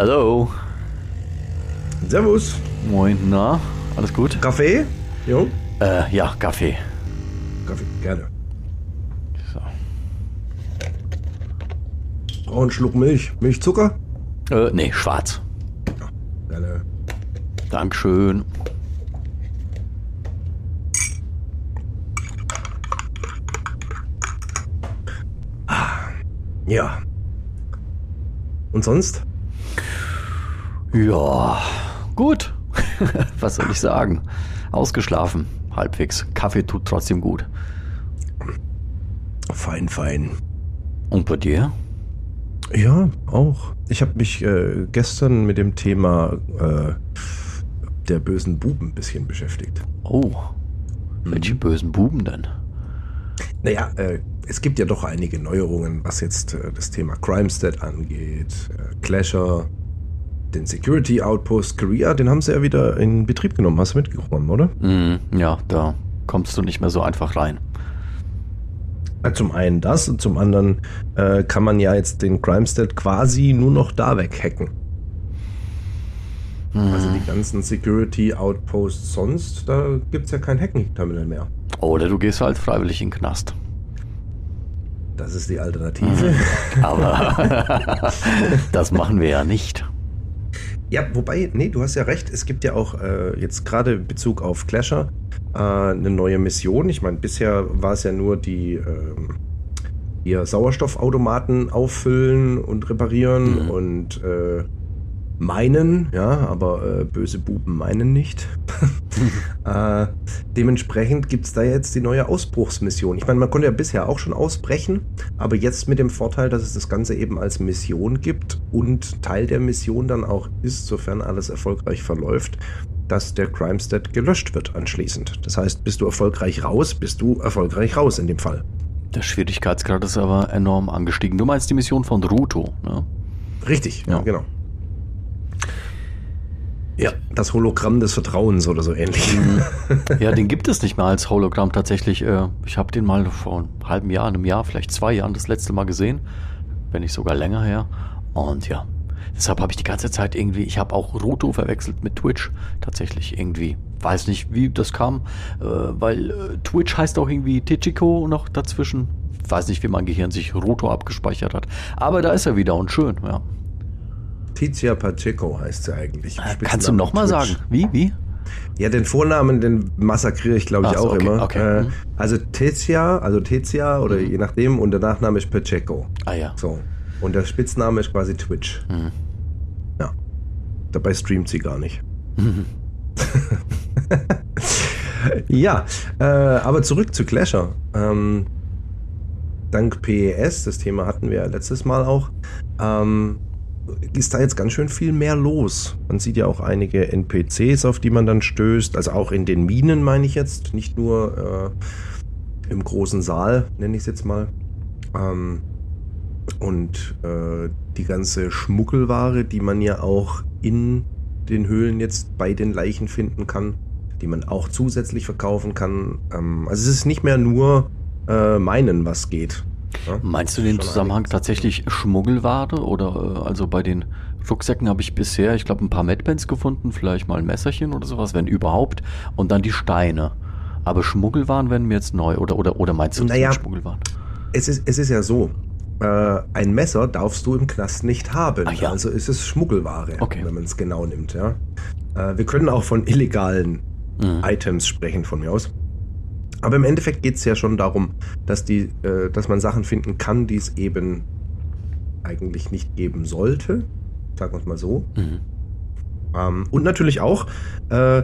Hallo. Servus. Moin, na? Alles gut? Kaffee? Jo. Äh, ja, Kaffee. Kaffee, gerne. So. Brauch einen Schluck Milch. Milchzucker? Äh, nee, schwarz. Gerne. Dankeschön. Ja. Und sonst? Ja, gut. Was soll ich sagen? Ausgeschlafen, halbwegs. Kaffee tut trotzdem gut. Fein, fein. Und bei dir? Ja, auch. Ich habe mich äh, gestern mit dem Thema äh, der bösen Buben ein bisschen beschäftigt. Oh, welche bösen Buben denn? Naja, äh, es gibt ja doch einige Neuerungen, was jetzt äh, das Thema Crimestead angeht. Äh, Clasher, den Security Outpost Korea, den haben sie ja wieder in Betrieb genommen. Hast du mitgekommen, oder? Hm, ja, da kommst du nicht mehr so einfach rein. Äh, Zum einen das und zum anderen äh, kann man ja jetzt den Crimestead quasi nur noch da weghacken. Also die ganzen Security Outposts sonst, da gibt es ja kein Hacking-Terminal mehr. Oder du gehst halt freiwillig in den Knast. Das ist die Alternative. Aber das machen wir ja nicht. Ja, wobei, nee, du hast ja recht, es gibt ja auch äh, jetzt gerade in Bezug auf Clasher äh, eine neue Mission. Ich meine, bisher war es ja nur die ähm, ihr Sauerstoffautomaten auffüllen und reparieren Mhm. und äh, meinen, ja, aber äh, böse Buben meinen nicht. äh, dementsprechend gibt es da jetzt die neue Ausbruchsmission. Ich meine, man konnte ja bisher auch schon ausbrechen, aber jetzt mit dem Vorteil, dass es das Ganze eben als Mission gibt und Teil der Mission dann auch ist, sofern alles erfolgreich verläuft, dass der Crimestead gelöscht wird anschließend. Das heißt, bist du erfolgreich raus, bist du erfolgreich raus in dem Fall. Der Schwierigkeitsgrad ist aber enorm angestiegen. Du meinst die Mission von Ruto, ne? Richtig, Ja. genau. Ja, das Hologramm des Vertrauens oder so ähnlich. Ja, den gibt es nicht mehr als Hologramm tatsächlich. Äh, Ich habe den mal vor einem halben Jahr, einem Jahr, vielleicht zwei Jahren das letzte Mal gesehen. Wenn nicht sogar länger her. Und ja, deshalb habe ich die ganze Zeit irgendwie, ich habe auch Ruto verwechselt mit Twitch. Tatsächlich irgendwie. Weiß nicht, wie das kam, äh, weil äh, Twitch heißt auch irgendwie Tichiko noch dazwischen. Weiß nicht, wie mein Gehirn sich Ruto abgespeichert hat. Aber da ist er wieder und schön, ja. Tizia Pacheco heißt sie eigentlich. Äh, Kannst du nochmal sagen? Wie? Wie? Ja, den Vornamen, den massakriere ich, glaube ich, so, auch okay, immer. okay. Äh, Mhm. also Tizia, also Tizia oder je nachdem, und der Nachname ist Pacheco. Ah ja. So. Und der Spitzname ist quasi Twitch. Mhm. Ja. Dabei streamt sie gar nicht. ja, äh, aber zurück zu Clasher. Ähm, dank PES, das Thema hatten wir ja letztes Mal auch, ähm, ist da jetzt ganz schön viel mehr los. Man sieht ja auch einige NPCs, auf die man dann stößt, also auch in den Minen meine ich jetzt, nicht nur äh, im großen Saal, nenne ich es jetzt mal. Ähm, und äh, die ganze Schmuggelware, die man ja auch in den Höhlen jetzt bei den Leichen finden kann, die man auch zusätzlich verkaufen kann. Ähm, also es ist nicht mehr nur äh, meinen, was geht. Ja? Meinst du den Zusammenhang tatsächlich Schmuggelware? Oder äh, also bei den Rucksäcken habe ich bisher, ich glaube, ein paar Medbands gefunden, vielleicht mal ein Messerchen oder sowas, wenn überhaupt. Und dann die Steine. Aber Schmuggelwaren werden mir jetzt neu. Oder, oder, oder meinst du Naja. Schmuggelwaren? Es ist, es ist ja so. Äh, ein Messer darfst du im Knast nicht haben. Ach ja. Also ist es Schmuggelware, Okay. wenn man es genau nimmt. Ja? Äh, wir können auch von illegalen Mhm. Items sprechen von mir aus. Aber im Endeffekt geht es ja schon darum, dass, die, äh, dass man Sachen finden kann, die es eben eigentlich nicht geben sollte. Sagen wir es mal so. Mhm. Ähm, und natürlich auch äh,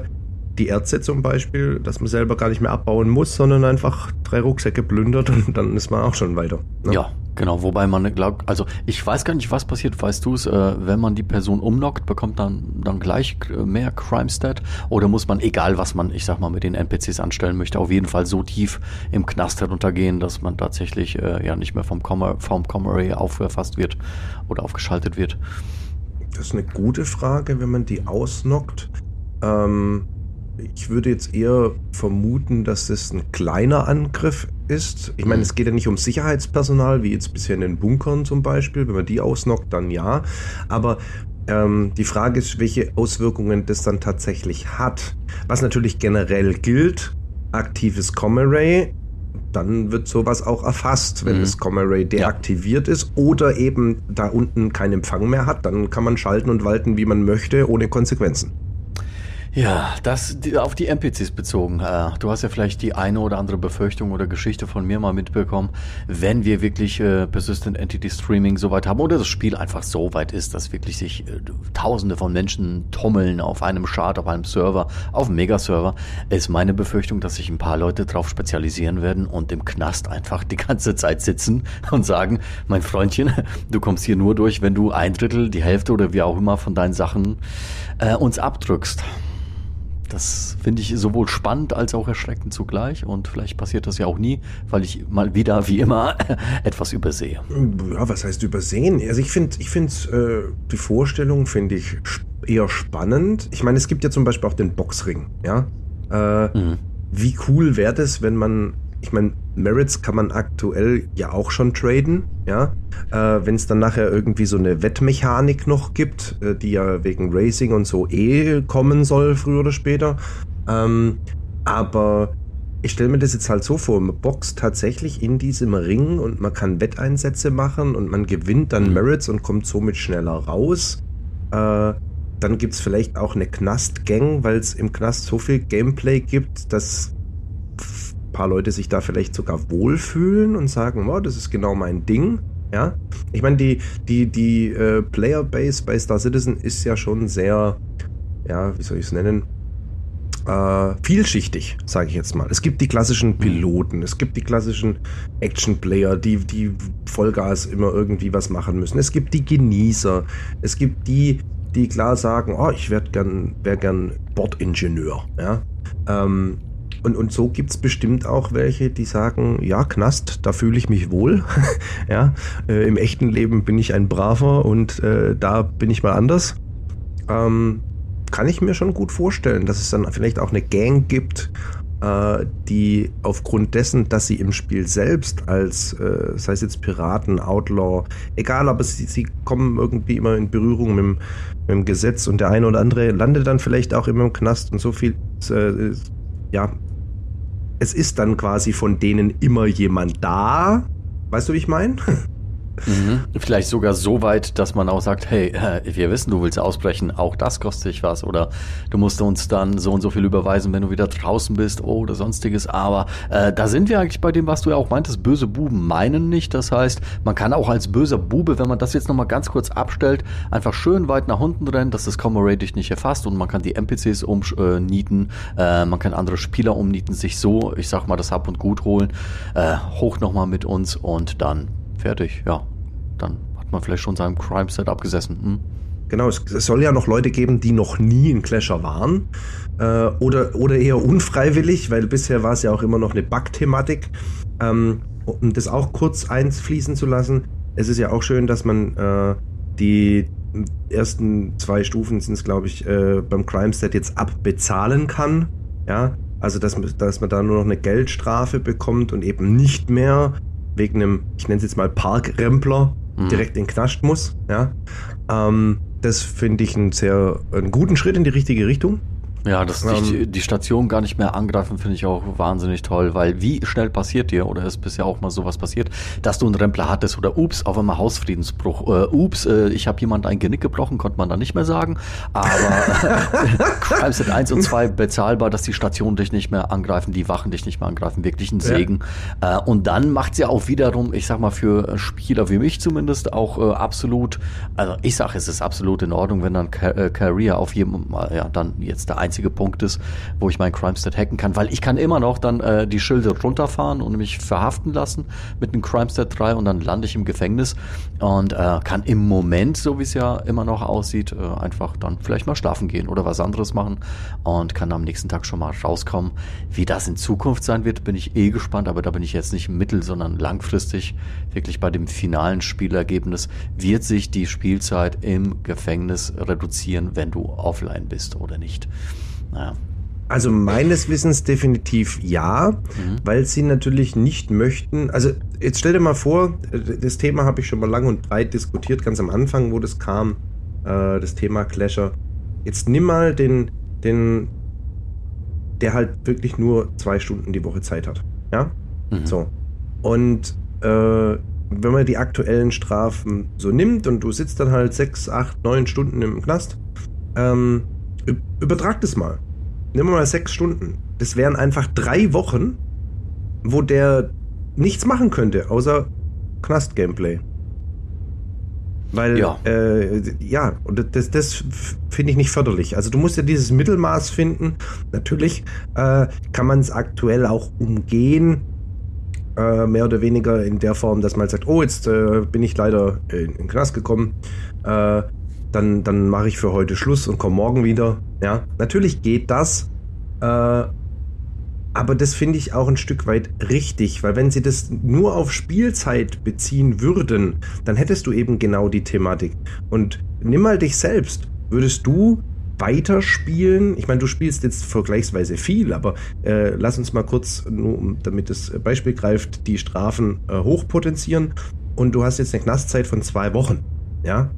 die Erze zum Beispiel, dass man selber gar nicht mehr abbauen muss, sondern einfach drei Rucksäcke plündert und dann ist man auch schon weiter. ne? Ja, Genau, wobei man glaubt, also ich weiß gar nicht, was passiert, weißt du es, äh, wenn man die Person umnockt, bekommt dann dann gleich äh, mehr Crime Stat oder muss man, egal was man, ich sag mal, mit den NPCs anstellen möchte, auf jeden Fall so tief im Knast heruntergehen, dass man tatsächlich äh, ja nicht mehr vom Com vom Comary aufgefasst wird oder aufgeschaltet wird? Das ist eine gute Frage, wenn man die ausnockt. Ähm, ich würde jetzt eher vermuten, dass es ein kleiner Angriff ist. Ich meine, es geht ja nicht um Sicherheitspersonal, wie jetzt bisher in den Bunkern zum Beispiel. Wenn man die ausnockt, dann ja. Aber ähm, die Frage ist, welche Auswirkungen das dann tatsächlich hat. Was natürlich generell gilt, aktives Com-Array, dann wird sowas auch erfasst, wenn mhm. das Com-Array deaktiviert ja. ist oder eben da unten keinen Empfang mehr hat, dann kann man schalten und walten, wie man möchte, ohne Konsequenzen. Ja, das auf die NPCs bezogen. Äh, du hast ja vielleicht die eine oder andere Befürchtung oder Geschichte von mir mal mitbekommen, wenn wir wirklich äh, Persistent Entity Streaming so weit haben oder das Spiel einfach so weit ist, dass wirklich sich äh, Tausende von Menschen tummeln auf einem Chart, auf einem Server, auf einem Megaserver, ist meine Befürchtung, dass sich ein paar Leute drauf spezialisieren werden und im Knast einfach die ganze Zeit sitzen und sagen, mein Freundchen, du kommst hier nur durch, wenn du ein Drittel, die Hälfte oder wie auch immer von deinen Sachen äh, uns abdrückst. Das finde ich sowohl spannend als auch erschreckend zugleich und vielleicht passiert das ja auch nie, weil ich mal wieder, wie immer, etwas übersehe. Ja, was heißt übersehen? Also ich finde, ich finde äh, die Vorstellung finde ich eher spannend. Ich meine, es gibt ja zum Beispiel auch den Boxring, ja. Äh, mhm. Wie cool wäre das, wenn man ich meine, Merits kann man aktuell ja auch schon traden, ja. Äh, Wenn es dann nachher irgendwie so eine Wettmechanik noch gibt, äh, die ja wegen Racing und so eh kommen soll, früher oder später. Ähm, aber ich stelle mir das jetzt halt so vor, man boxt tatsächlich in diesem Ring und man kann Wetteinsätze machen und man gewinnt dann mhm. Merits und kommt somit schneller raus. Äh, dann gibt es vielleicht auch eine Knast-Gang, weil es im Knast so viel Gameplay gibt, dass paar Leute sich da vielleicht sogar wohlfühlen und sagen, oh, das ist genau mein Ding. Ja, ich meine, die, die, die äh, Playerbase bei Star Citizen ist ja schon sehr, ja, wie soll ich es nennen? Äh, vielschichtig, sage ich jetzt mal. Es gibt die klassischen Piloten, es gibt die klassischen Action-Player, die, die Vollgas immer irgendwie was machen müssen. Es gibt die Genießer, es gibt die, die klar sagen, oh, ich werde gern, wäre gern Bordingenieur. Ja? Ähm, und, und so gibt es bestimmt auch welche, die sagen, ja, Knast, da fühle ich mich wohl. ja, äh, Im echten Leben bin ich ein Braver und äh, da bin ich mal anders. Ähm, kann ich mir schon gut vorstellen, dass es dann vielleicht auch eine Gang gibt, äh, die aufgrund dessen, dass sie im Spiel selbst als, äh, sei es jetzt Piraten, Outlaw, egal, aber sie, sie kommen irgendwie immer in Berührung mit dem, mit dem Gesetz und der eine oder andere landet dann vielleicht auch immer im Knast und so viel, äh, ja, es ist dann quasi von denen immer jemand da. Weißt du, wie ich meine? Mhm. Vielleicht sogar so weit, dass man auch sagt, hey, äh, wir wissen, du willst ausbrechen, auch das kostet dich was. Oder du musst uns dann so und so viel überweisen, wenn du wieder draußen bist oder sonstiges. Aber äh, da sind wir eigentlich bei dem, was du ja auch meintest, böse Buben meinen nicht. Das heißt, man kann auch als böser Bube, wenn man das jetzt nochmal ganz kurz abstellt, einfach schön weit nach unten rennen, dass das Comrade dich nicht erfasst und man kann die NPCs umnieten, äh, man kann andere Spieler umnieten, sich so, ich sag mal, das Hab und Gut holen, äh, hoch nochmal mit uns und dann fertig, ja. Dann hat man vielleicht schon seinem Crime-Set abgesessen. Hm? Genau, es, es, soll ja noch Leute geben, die noch nie in Clasher waren. Äh, oder, oder eher unfreiwillig, weil bisher war es ja auch immer noch eine Bug-Thematik. Ähm, um das auch kurz einfließen zu lassen, es ist ja auch schön, dass man äh, die ersten zwei Stufen sind es, glaube ich, äh, beim Crime Set jetzt abbezahlen kann. Ja, also dass, dass man da nur noch eine Geldstrafe bekommt und eben nicht mehr wegen einem, ich nenne es jetzt mal Parkrempler, mhm. direkt in den Knast muss. Ja. Ähm, das finde ich einen sehr einen guten Schritt in die richtige Richtung. Ja, dass ähm, die, die Station gar nicht mehr angreifen, finde ich auch wahnsinnig toll, weil wie schnell passiert dir, oder ist bisher auch mal sowas passiert, dass du einen Rempler hattest oder ups, auf einmal Hausfriedensbruch, äh, ups, äh, ich habe jemand ein Genick gebrochen, konnte man da nicht mehr sagen, aber Crime Set 1 und 2 bezahlbar, dass die Stationen dich nicht mehr angreifen, die Wachen dich nicht mehr angreifen, wirklich ein Segen. Ja. Äh, und dann macht sie ja auch wiederum, ich sag mal, für Spieler wie mich zumindest auch äh, absolut, also ich sage, es ist absolut in Ordnung, wenn dann Car äh, Career auf jedem, ja, dann jetzt der 1 einzige Punkt ist, wo ich mein Crimestead hacken kann, weil ich kann immer noch dann äh, die Schilde runterfahren und mich verhaften lassen mit einem Crimestead 3 und dann lande ich im Gefängnis und äh, kann im Moment, so wie es ja immer noch aussieht, äh, einfach dann vielleicht mal schlafen gehen oder was anderes machen und kann am nächsten Tag schon mal rauskommen. Wie das in Zukunft sein wird, bin ich eh gespannt, aber da bin ich jetzt nicht mittel, sondern langfristig wirklich bei dem finalen Spielergebnis wird sich die Spielzeit im Gefängnis reduzieren, wenn du offline bist oder nicht. Naja. Also meines Wissens definitiv ja, mhm. weil sie natürlich nicht möchten. Also jetzt stell dir mal vor, das Thema habe ich schon mal lang und breit diskutiert, ganz am Anfang, wo das kam, äh, das Thema Clasher. Jetzt nimm mal den, den, der halt wirklich nur zwei Stunden die Woche Zeit hat. Ja? Mhm. So. Und äh, wenn man die aktuellen Strafen so nimmt und du sitzt dann halt sechs, acht, neun Stunden im Knast, ähm, übertrag das mal. Nimm mal sechs Stunden. Das wären einfach drei Wochen, wo der nichts machen könnte, außer Knast-Gameplay. Weil, ja, äh, ja und das, das finde ich nicht förderlich. Also du musst ja dieses Mittelmaß finden. Natürlich äh, kann man es aktuell auch umgehen, äh, mehr oder weniger in der Form, dass man sagt, oh, jetzt äh, bin ich leider in, in den Knast gekommen, äh, dann, dann mache ich für heute Schluss und komme morgen wieder. Ja, natürlich geht das, äh, aber das finde ich auch ein Stück weit richtig, weil wenn sie das nur auf Spielzeit beziehen würden, dann hättest du eben genau die Thematik. Und nimm mal dich selbst. Würdest du weiterspielen? Ich meine, du spielst jetzt vergleichsweise viel, aber äh, lass uns mal kurz, nur damit das Beispiel greift, die Strafen äh, hochpotenzieren. Und du hast jetzt eine Knastzeit von zwei Wochen. Ja?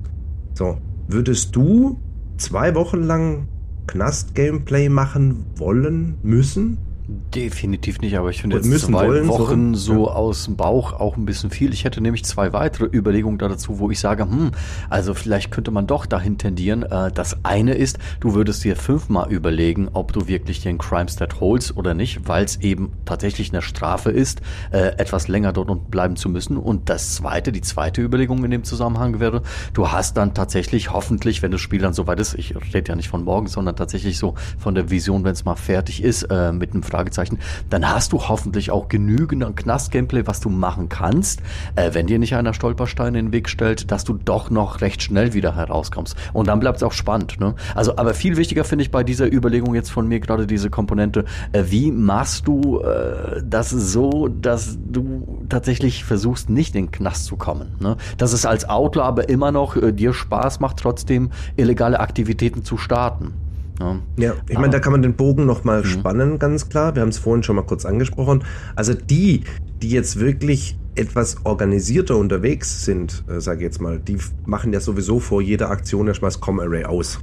So. Würdest du zwei Wochen lang Knast-Gameplay machen wollen, müssen? Definitiv nicht, aber ich finde jetzt zwei wollen, Wochen so, so ja. aus dem Bauch auch ein bisschen viel. Ich hätte nämlich zwei weitere Überlegungen dazu, wo ich sage, hm, also vielleicht könnte man doch dahin tendieren. Äh, das eine ist, du würdest dir fünfmal überlegen, ob du wirklich den Crime Stat holst oder nicht, weil es eben tatsächlich eine Strafe ist, äh, etwas länger dort bleiben zu müssen. Und das zweite, die zweite Überlegung in dem Zusammenhang wäre, du hast dann tatsächlich hoffentlich, wenn das Spiel dann soweit ist, ich rede ja nicht von morgen, sondern tatsächlich so von der Vision, wenn es mal fertig ist, äh, mit einem Fragezeichen, dann hast du hoffentlich auch genügend an Knast-Gameplay, was du machen kannst, äh, wenn dir nicht einer Stolperstein in den Weg stellt, dass du doch noch recht schnell wieder herauskommst. Und dann bleibt es auch spannend. Ne? Also, aber viel wichtiger finde ich bei dieser Überlegung jetzt von mir gerade diese Komponente, äh, wie machst du äh, das so, dass du tatsächlich versuchst, nicht in den Knast zu kommen. Ne? Dass es als Outlaw aber immer noch äh, dir Spaß macht, trotzdem illegale Aktivitäten zu starten. Ja, ja ich meine, da kann man den Bogen nochmal mhm. spannen, ganz klar. Wir haben es vorhin schon mal kurz angesprochen. Also die, die jetzt wirklich etwas organisierter unterwegs sind, äh, sage ich jetzt mal, die machen ja sowieso vor jeder Aktion erstmal das Com-Array aus.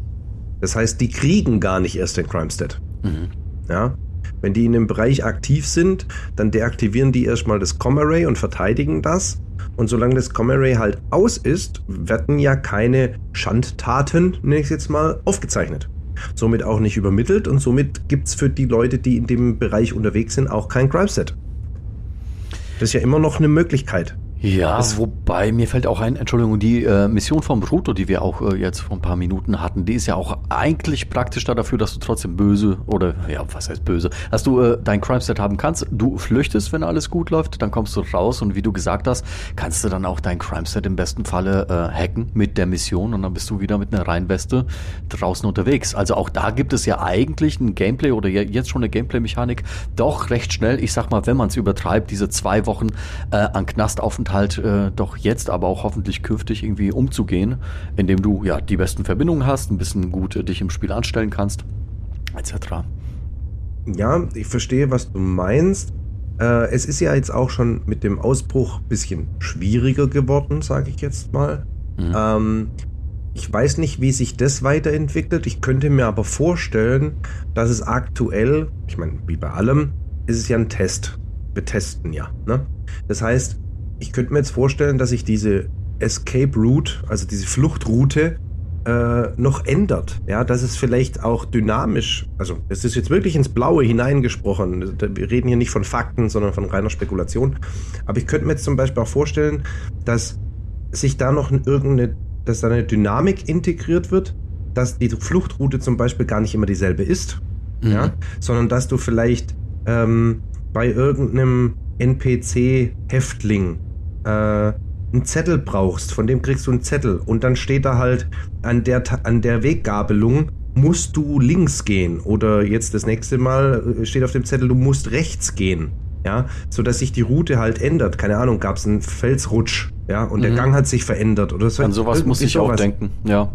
Das heißt, die kriegen gar nicht erst den Crime-Stat. Mhm. Ja? Wenn die in dem Bereich aktiv sind, dann deaktivieren die erstmal das Com-Array und verteidigen das. Und solange das Com-Array halt aus ist, werden ja keine Schandtaten, nenne ich es jetzt mal, aufgezeichnet somit auch nicht übermittelt und somit gibt es für die Leute, die in dem Bereich unterwegs sind, auch kein Crime-Set. Das ist ja immer noch eine Möglichkeit. Ja, das wobei mir fällt auch ein, Entschuldigung, die äh, Mission vom Bruto, die wir auch äh, jetzt vor ein paar Minuten hatten, die ist ja auch eigentlich praktisch da dafür, dass du trotzdem böse oder ja, was heißt böse, dass du äh, dein Crime-Set haben kannst. Du flüchtest, wenn alles gut läuft, dann kommst du raus und wie du gesagt hast, kannst du dann auch dein Crime-Set im besten Falle äh, hacken mit der Mission und dann bist du wieder mit einer Reinweste draußen unterwegs. Also auch da gibt es ja eigentlich ein Gameplay oder jetzt schon eine Gameplay-Mechanik, doch recht schnell, ich sag mal, wenn man es übertreibt, diese zwei Wochen äh, an Knastaufenthalt halt äh, doch jetzt, aber auch hoffentlich künftig irgendwie umzugehen, indem du ja die besten Verbindungen hast, ein bisschen gut äh, dich im Spiel anstellen kannst, etc. Ja, ich verstehe, was du meinst. Äh, es ist ja jetzt auch schon mit dem Ausbruch ein bisschen schwieriger geworden, sage ich jetzt mal. Mhm. Ähm, ich weiß nicht, wie sich das weiterentwickelt. Ich könnte mir aber vorstellen, dass es aktuell, ich meine, wie bei allem, ist es ja ein Test. Wir testen ja. Ne? Das heißt, ich könnte mir jetzt vorstellen, dass sich diese Escape Route, also diese Fluchtroute, äh, noch ändert. Ja, dass es vielleicht auch dynamisch, also es ist jetzt wirklich ins Blaue hineingesprochen. Wir reden hier nicht von Fakten, sondern von reiner Spekulation. Aber ich könnte mir jetzt zum Beispiel auch vorstellen, dass sich da noch irgendeine, dass da eine Dynamik integriert wird, dass die Fluchtroute zum Beispiel gar nicht immer dieselbe ist, mhm. ja, sondern dass du vielleicht ähm, bei irgendeinem NPC-Häftling äh, einen Zettel brauchst, von dem kriegst du einen Zettel und dann steht da halt an der, an der Weggabelung musst du links gehen oder jetzt das nächste Mal äh, steht auf dem Zettel, du musst rechts gehen. Ja, so dass sich die Route halt ändert. Keine Ahnung, gab es einen Felsrutsch, ja, und mhm. der Gang hat sich verändert oder so. An sowas muss ich auch denken, ja.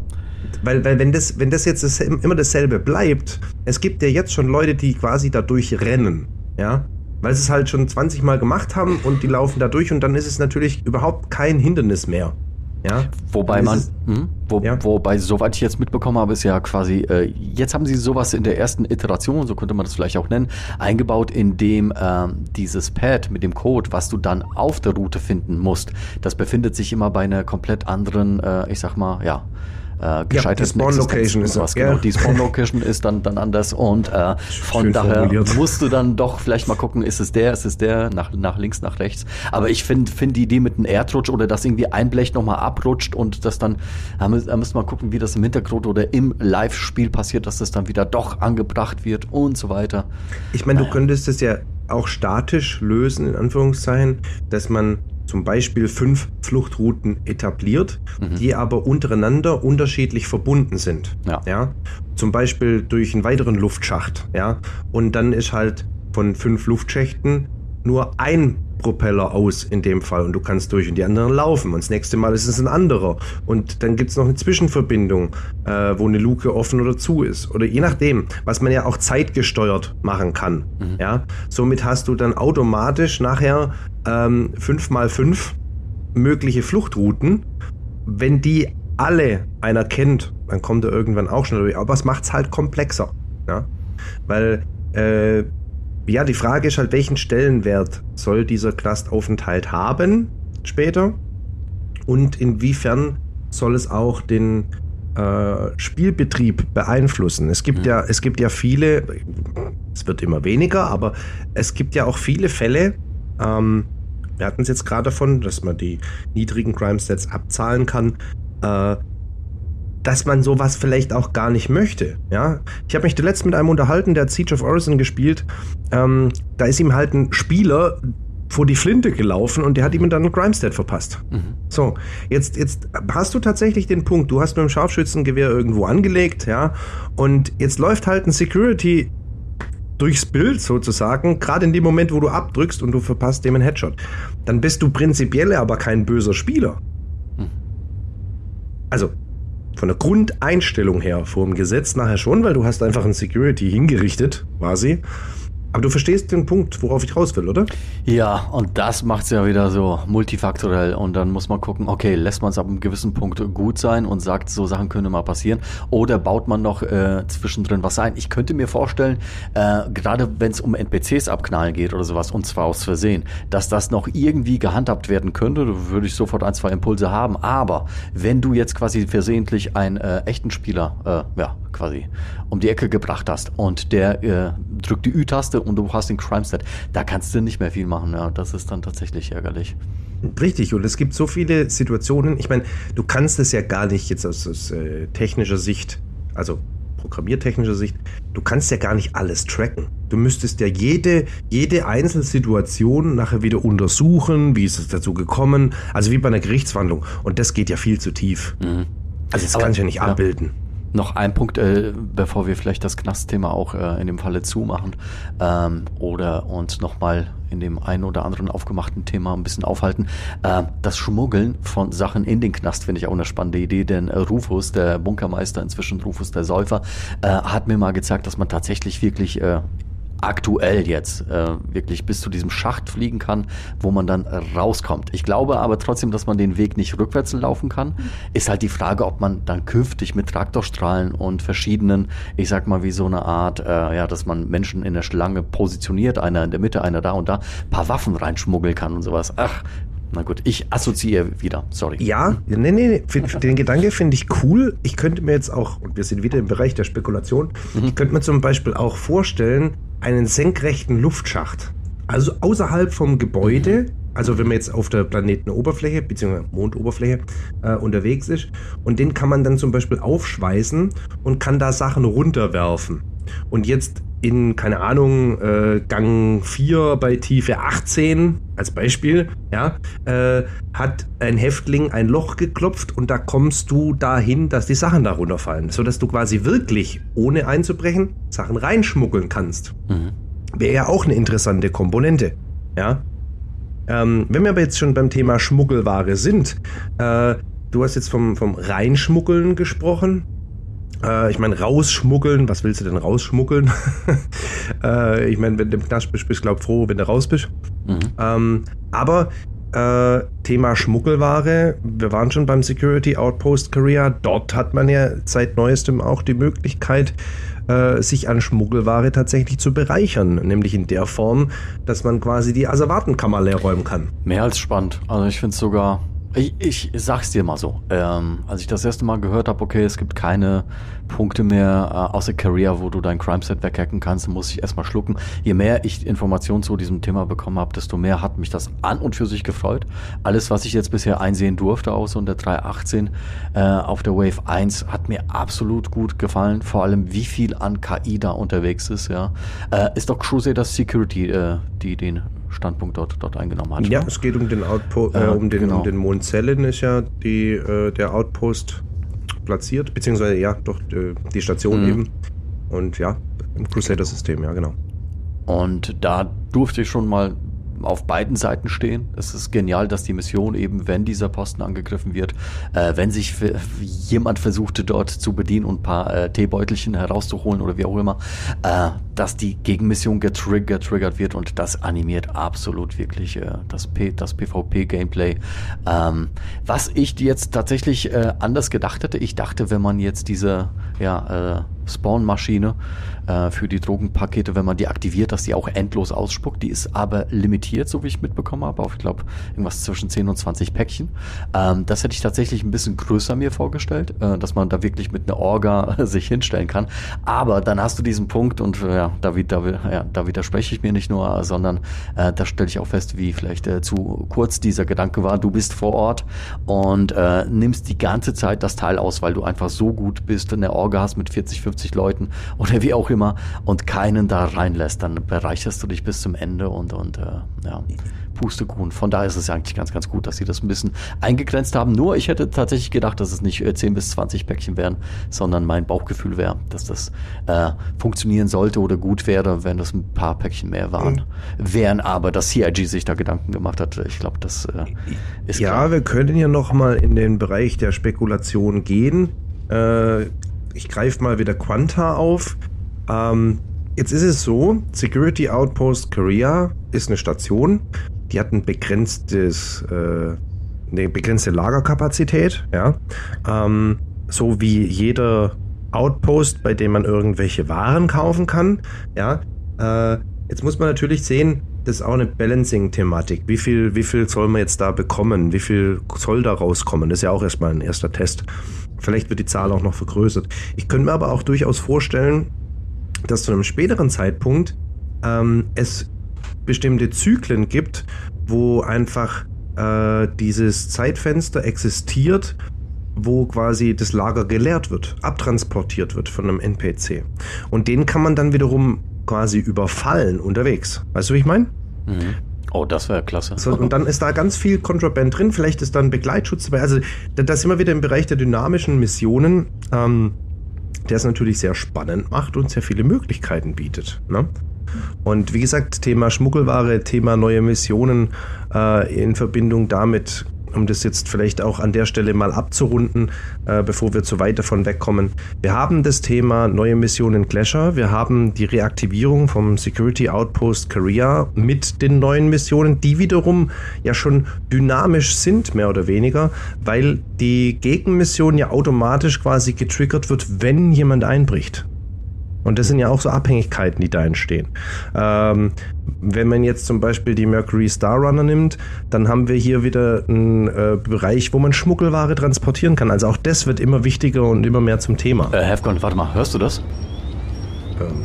Weil, weil wenn das, wenn das jetzt das, immer dasselbe bleibt, es gibt ja jetzt schon Leute, die quasi dadurch rennen, ja, weil sie es halt schon 20 Mal gemacht haben und die laufen da durch und dann ist es natürlich überhaupt kein Hindernis mehr. Ja? Wobei man, hm, wo, ja? wobei, soweit ich jetzt mitbekommen habe, ist ja quasi, äh, jetzt haben sie sowas in der ersten Iteration, so könnte man das vielleicht auch nennen, eingebaut, in dem äh, dieses Pad mit dem Code, was du dann auf der Route finden musst, das befindet sich immer bei einer komplett anderen, äh, ich sag mal, ja, äh, gescheiterten ja, die Location ist was. Genau, die Spawn Location ist dann, dann anders und äh, von Schön daher formuliert. musst du dann doch vielleicht mal gucken, ist es der, ist es der, nach, nach links, nach rechts. Aber ich finde find die Idee mit einem Erdrutsch oder dass irgendwie ein Blech nochmal abrutscht und das dann, da müssen wir mal gucken, wie das im Hintergrund oder im Live-Spiel passiert, dass das dann wieder doch angebracht wird und so weiter. Ich meine, naja. du könntest es ja auch statisch lösen, in Anführungszeichen, dass man zum Beispiel fünf Fluchtrouten etabliert, mhm. die aber untereinander unterschiedlich verbunden sind. Ja. ja. Zum Beispiel durch einen weiteren Luftschacht. Ja. Und dann ist halt von fünf Luftschächten nur ein Propeller aus in dem Fall und du kannst durch und die anderen laufen. Und das nächste Mal ist es ein anderer. Und dann gibt es noch eine Zwischenverbindung, äh, wo eine Luke offen oder zu ist. Oder je nachdem, was man ja auch zeitgesteuert machen kann. Mhm. Ja? Somit hast du dann automatisch nachher ähm, 5x5 mögliche Fluchtrouten. Wenn die alle einer kennt, dann kommt er irgendwann auch schnell durch. Aber es macht es halt komplexer. Ja? Weil äh, ja, die Frage ist halt, welchen Stellenwert soll dieser Clustaufenthalt haben später? Und inwiefern soll es auch den äh, Spielbetrieb beeinflussen? Es gibt mhm. ja, es gibt ja viele, es wird immer weniger, aber es gibt ja auch viele Fälle, ähm, wir hatten es jetzt gerade davon, dass man die niedrigen Crime Stats abzahlen kann, äh, dass man sowas vielleicht auch gar nicht möchte. Ja, ich habe mich zuletzt mit einem unterhalten, der hat Siege of Orison gespielt. Ähm, da ist ihm halt ein Spieler vor die Flinte gelaufen und der hat ihm dann einen Crime-Stat verpasst. Mhm. So, jetzt, jetzt hast du tatsächlich den Punkt, du hast mit dem Scharfschützengewehr irgendwo angelegt, ja, und jetzt läuft halt ein Security durchs Bild sozusagen, gerade in dem Moment, wo du abdrückst und du verpasst dem einen Headshot. Dann bist du prinzipiell aber kein böser Spieler. Mhm. Also, von der Grundeinstellung her vor dem Gesetz nachher schon, weil du hast einfach ein Security hingerichtet, quasi. Aber du verstehst den Punkt, worauf ich raus will, oder? Ja, und das macht es ja wieder so multifaktorell. Und dann muss man gucken, okay, lässt man es ab einem gewissen Punkt gut sein und sagt, so Sachen können mal passieren. Oder baut man noch äh, zwischendrin was ein? Ich könnte mir vorstellen, äh, gerade wenn es um NPCs abknallen geht oder sowas, und zwar aus Versehen, dass das noch irgendwie gehandhabt werden könnte. Würde ich sofort ein, zwei Impulse haben. Aber wenn du jetzt quasi versehentlich einen äh, echten Spieler, äh, ja, quasi um die Ecke gebracht hast und der äh, drückt die Ü-Taste und du hast den Crime Stat. Da kannst du nicht mehr viel machen. Ja, das ist dann tatsächlich ärgerlich. Richtig, und es gibt so viele Situationen. Ich meine, du kannst es ja gar nicht jetzt aus, aus äh, technischer Sicht, also programmiertechnischer Sicht, du kannst ja gar nicht alles tracken. Du müsstest ja jede, jede Einzelsituation nachher wieder untersuchen, wie ist es dazu gekommen, also wie bei einer Gerichtsverhandlung. Und das geht ja viel zu tief. Mhm. Also das Aber, kannst du ja nicht ja. abbilden. Noch ein Punkt, äh, bevor wir vielleicht das Knastthema auch äh, in dem Falle zumachen ähm, oder uns nochmal in dem einen oder anderen aufgemachten Thema ein bisschen aufhalten. Äh, das Schmuggeln von Sachen in den Knast finde ich auch eine spannende Idee, denn äh, Rufus, der Bunkermeister, inzwischen Rufus der Säufer, äh, hat mir mal gezeigt, dass man tatsächlich wirklich äh, aktuell jetzt äh, wirklich bis zu diesem Schacht fliegen kann, wo man dann rauskommt. Ich glaube aber trotzdem, dass man den Weg nicht rückwärts laufen kann. Ist halt die Frage, ob man dann künftig mit Traktorstrahlen und verschiedenen, ich sag mal wie so eine Art, äh, ja, dass man Menschen in der Schlange positioniert, einer in der Mitte, einer da und da, paar Waffen reinschmuggeln kann und sowas. Ach, na gut, ich assoziiere wieder, sorry. Ja, nee, nee, den Gedanke finde ich cool. Ich könnte mir jetzt auch, und wir sind wieder im Bereich der Spekulation, mhm. ich könnte mir zum Beispiel auch vorstellen, einen senkrechten Luftschacht. Also außerhalb vom Gebäude, also wenn man jetzt auf der Planetenoberfläche bzw. Mondoberfläche äh, unterwegs ist und den kann man dann zum Beispiel aufschweißen und kann da Sachen runterwerfen. Und jetzt in, keine Ahnung, äh, Gang 4 bei Tiefe 18 als Beispiel, ja, äh, hat ein Häftling ein Loch geklopft und da kommst du dahin, dass die Sachen da runterfallen, sodass du quasi wirklich, ohne einzubrechen, Sachen reinschmuggeln kannst. Mhm. Wäre ja auch eine interessante Komponente, ja. Ähm, wenn wir aber jetzt schon beim Thema Schmuggelware sind, äh, du hast jetzt vom, vom Reinschmuggeln gesprochen. Äh, ich meine, rausschmuggeln, was willst du denn rausschmuggeln? äh, ich meine, wenn du im Knast bist, bist du, glaub froh, wenn du raus bist. Mhm. Ähm, aber äh, Thema Schmuggelware, wir waren schon beim Security Outpost Korea. Dort hat man ja seit neuestem auch die Möglichkeit, äh, sich an Schmuggelware tatsächlich zu bereichern. Nämlich in der Form, dass man quasi die Asservatenkammer leer räumen kann. Mehr als spannend. Also ich finde es sogar ich, ich sag's dir mal so. Ähm, als ich das erste Mal gehört habe, okay, es gibt keine Punkte mehr äh, außer Career, wo du dein Crime-Set weghacken kannst, muss ich erstmal schlucken. Je mehr ich Informationen zu diesem Thema bekommen habe, desto mehr hat mich das an und für sich gefreut. Alles, was ich jetzt bisher einsehen durfte, außer unter 318 äh, auf der Wave 1, hat mir absolut gut gefallen. Vor allem, wie viel an KI da unterwegs ist. Ja, äh, Ist doch Crusader Security, äh, die den Standpunkt dort, dort eingenommen hat. Ja, es geht um den Outpost, äh, um den, genau. um den Mondzellen ist ja die, äh, der Outpost platziert, beziehungsweise ja, doch äh, die Station mhm. eben. Und ja, im Crusader-System, ja, genau. Und da durfte ich schon mal auf beiden Seiten stehen. Es ist genial, dass die Mission eben, wenn dieser Posten angegriffen wird, äh, wenn sich jemand versuchte dort zu bedienen und ein paar äh, Teebeutelchen herauszuholen oder wie auch immer, äh, dass die Gegenmission getriggert, getriggert wird und das animiert absolut wirklich äh, das, das PvP-Gameplay. Ähm, was ich jetzt tatsächlich äh, anders gedacht hätte, ich dachte, wenn man jetzt diese ja, äh, Spawn-Maschine äh, für die Drogenpakete, wenn man die aktiviert, dass die auch endlos ausspuckt. Die ist aber limitiert, so wie ich mitbekommen habe, auf, ich glaube, irgendwas zwischen 10 und 20 Päckchen. Ähm, das hätte ich tatsächlich ein bisschen größer mir vorgestellt, äh, dass man da wirklich mit einer Orga sich hinstellen kann. Aber dann hast du diesen Punkt und äh, ja, da, da, ja, da widerspreche ich mir nicht nur, sondern äh, da stelle ich auch fest, wie vielleicht äh, zu kurz dieser Gedanke war. Du bist vor Ort und äh, nimmst die ganze Zeit das Teil aus, weil du einfach so gut bist, eine Orga hast mit 40, 50 Leuten oder wie auch immer und keinen da reinlässt, dann bereicherst du dich bis zum Ende und, und äh, ja, Pustekuchen. Von daher ist es ja eigentlich ganz, ganz gut, dass sie das ein bisschen eingegrenzt haben. Nur ich hätte tatsächlich gedacht, dass es nicht äh, 10 bis 20 Päckchen wären, sondern mein Bauchgefühl wäre, dass das äh, funktionieren sollte oder gut wäre, wenn das ein paar Päckchen mehr waren. Mhm. Wären aber, dass CIG sich da Gedanken gemacht hat, ich glaube, das äh, ist Ja, klar. wir können ja nochmal in den Bereich der Spekulation gehen. Äh, ich greife mal wieder Quanta auf. Ähm, jetzt ist es so, Security Outpost Korea ist eine Station, die hat ein begrenztes, äh, eine begrenzte Lagerkapazität, ja. Ähm, so wie jeder Outpost, bei dem man irgendwelche Waren kaufen kann, ja. Äh, jetzt muss man natürlich sehen, das ist auch eine Balancing-Thematik. Wie viel, wie viel soll man jetzt da bekommen? Wie viel soll da rauskommen? Das ist ja auch erstmal ein erster Test. Vielleicht wird die Zahl auch noch vergrößert. Ich könnte mir aber auch durchaus vorstellen, dass zu einem späteren Zeitpunkt ähm, es bestimmte Zyklen gibt, wo einfach äh, dieses Zeitfenster existiert, wo quasi das Lager geleert wird, abtransportiert wird von einem NPC. Und den kann man dann wiederum quasi überfallen unterwegs. Weißt du, wie ich meine? Mhm. Oh, das wäre klasse. So, und dann ist da ganz viel Contraband drin. Vielleicht ist dann Begleitschutz dabei. Also, das wir wieder im Bereich der dynamischen Missionen, ähm, der es natürlich sehr spannend macht und sehr viele Möglichkeiten bietet. Ne? Und wie gesagt, Thema Schmuggelware, Thema neue Missionen äh, in Verbindung damit um das jetzt vielleicht auch an der Stelle mal abzurunden, äh, bevor wir zu weit davon wegkommen. Wir haben das Thema neue Missionen Clasher, wir haben die Reaktivierung vom Security Outpost Korea mit den neuen Missionen, die wiederum ja schon dynamisch sind, mehr oder weniger, weil die Gegenmission ja automatisch quasi getriggert wird, wenn jemand einbricht. Und das sind ja auch so Abhängigkeiten, die da entstehen. Ähm, wenn man jetzt zum Beispiel die Mercury Star Runner nimmt, dann haben wir hier wieder einen äh, Bereich, wo man Schmuggelware transportieren kann. Also auch das wird immer wichtiger und immer mehr zum Thema. Äh, Hefcon, warte mal, hörst du das? Ähm,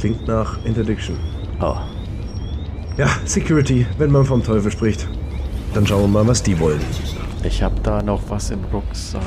klingt nach Interdiction. Oh. Ja, Security, wenn man vom Teufel spricht. Dann schauen wir mal, was die wollen. Ich habe da noch was im Rucksack.